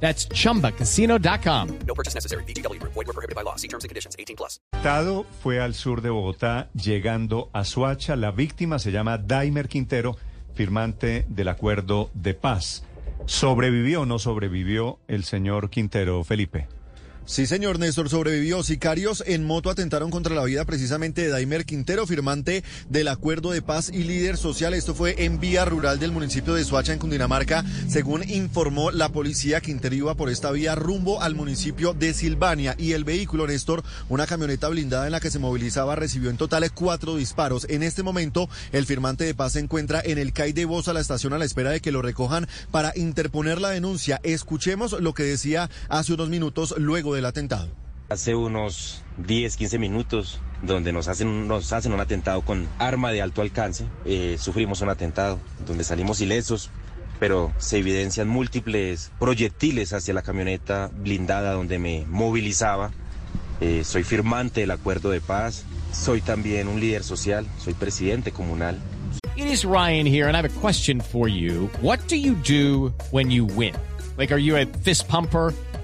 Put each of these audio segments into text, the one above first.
That's chumbacasino.com. No purchase necessary. BGW. Void were prohibited by law. See terms and conditions. 18 plus. Tado fue al sur de Bogotá llegando a Suacha. La víctima se llama Daimer Quintero, firmante del acuerdo de paz. ¿Sobrevivió o no sobrevivió el señor Quintero, Felipe? Sí, señor Néstor, sobrevivió. Sicarios en moto atentaron contra la vida precisamente de Daimer Quintero, firmante del acuerdo de paz y líder social. Esto fue en vía rural del municipio de Suacha, en Cundinamarca. Según informó la policía, Quintero iba por esta vía rumbo al municipio de Silvania y el vehículo, Néstor, una camioneta blindada en la que se movilizaba, recibió en total cuatro disparos. En este momento, el firmante de paz se encuentra en el CAI de Voz a la estación a la espera de que lo recojan para interponer la denuncia. Escuchemos lo que decía hace unos minutos luego del atentado. Hace unos 10, 15 minutos, donde nos hacen, nos hacen un atentado con arma de alto alcance, eh, sufrimos un atentado donde salimos ilesos, pero se evidencian múltiples proyectiles hacia la camioneta blindada donde me movilizaba. Eh, soy firmante del acuerdo de paz, soy también un líder social, soy presidente comunal. It is Ryan here, and I have a question for you. What do you do when you win? Like, are you a fist pumper?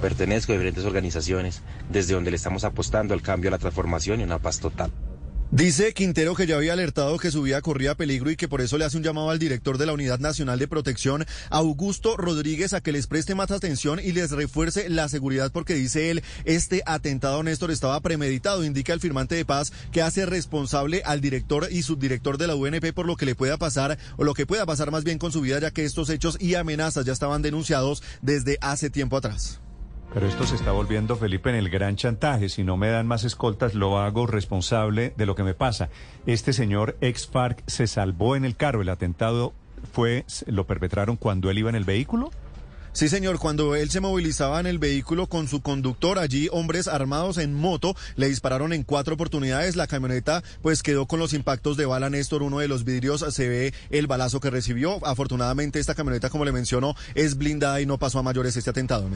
Pertenezco a diferentes organizaciones desde donde le estamos apostando al cambio, a la transformación y una paz total. Dice Quintero que ya había alertado que su vida corría peligro y que por eso le hace un llamado al director de la Unidad Nacional de Protección, Augusto Rodríguez, a que les preste más atención y les refuerce la seguridad porque dice él, este atentado, Néstor, estaba premeditado. Indica el firmante de paz que hace responsable al director y subdirector de la UNP por lo que le pueda pasar o lo que pueda pasar más bien con su vida, ya que estos hechos y amenazas ya estaban denunciados desde hace tiempo atrás. Pero esto se está volviendo, Felipe, en el gran chantaje. Si no me dan más escoltas, lo hago responsable de lo que me pasa. Este señor ex FARC se salvó en el carro. El atentado fue, lo perpetraron cuando él iba en el vehículo. Sí, señor, cuando él se movilizaba en el vehículo con su conductor, allí hombres armados en moto le dispararon en cuatro oportunidades. La camioneta pues quedó con los impactos de bala, Néstor. Uno de los vidrios se ve el balazo que recibió. Afortunadamente esta camioneta, como le mencionó, es blindada y no pasó a mayores este atentado.